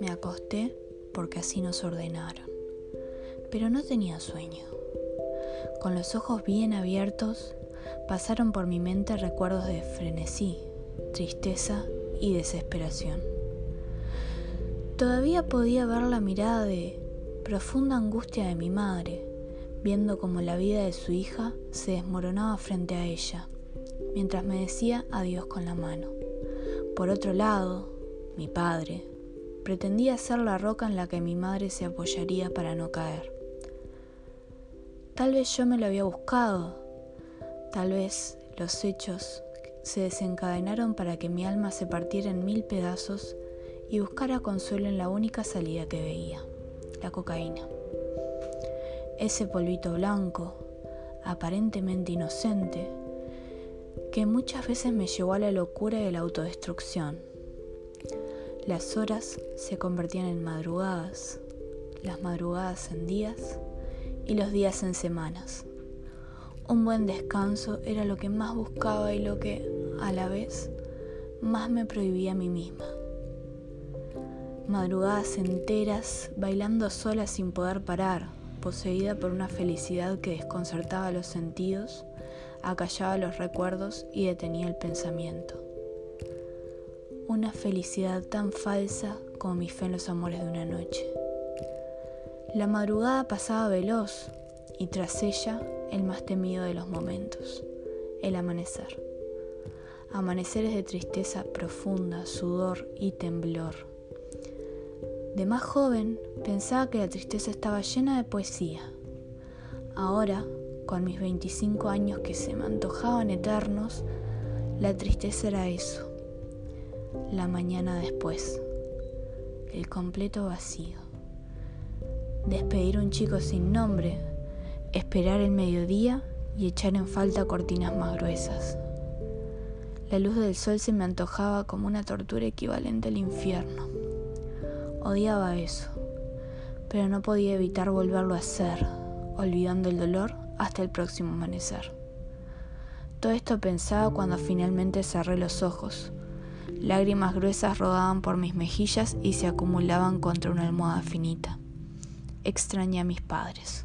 Me acosté porque así nos ordenaron, pero no tenía sueño. Con los ojos bien abiertos, pasaron por mi mente recuerdos de frenesí, tristeza y desesperación. Todavía podía ver la mirada de profunda angustia de mi madre, viendo cómo la vida de su hija se desmoronaba frente a ella, mientras me decía adiós con la mano. Por otro lado, mi padre pretendía ser la roca en la que mi madre se apoyaría para no caer. Tal vez yo me lo había buscado, tal vez los hechos se desencadenaron para que mi alma se partiera en mil pedazos y buscara consuelo en la única salida que veía, la cocaína. Ese polvito blanco, aparentemente inocente, que muchas veces me llevó a la locura y a la autodestrucción. Las horas se convertían en madrugadas, las madrugadas en días y los días en semanas. Un buen descanso era lo que más buscaba y lo que, a la vez, más me prohibía a mí misma. Madrugadas enteras, bailando sola sin poder parar, poseída por una felicidad que desconcertaba los sentidos, acallaba los recuerdos y detenía el pensamiento. Una felicidad tan falsa como mi fe en los amores de una noche. La madrugada pasaba veloz y tras ella el más temido de los momentos, el amanecer. Amaneceres de tristeza profunda, sudor y temblor de más joven pensaba que la tristeza estaba llena de poesía. Ahora, con mis 25 años que se me antojaban eternos, la tristeza era eso. La mañana después. El completo vacío. Despedir a un chico sin nombre, esperar el mediodía y echar en falta cortinas más gruesas. La luz del sol se me antojaba como una tortura equivalente al infierno. Odiaba eso, pero no podía evitar volverlo a hacer, olvidando el dolor hasta el próximo amanecer. Todo esto pensaba cuando finalmente cerré los ojos. Lágrimas gruesas rodaban por mis mejillas y se acumulaban contra una almohada finita. Extrañé a mis padres.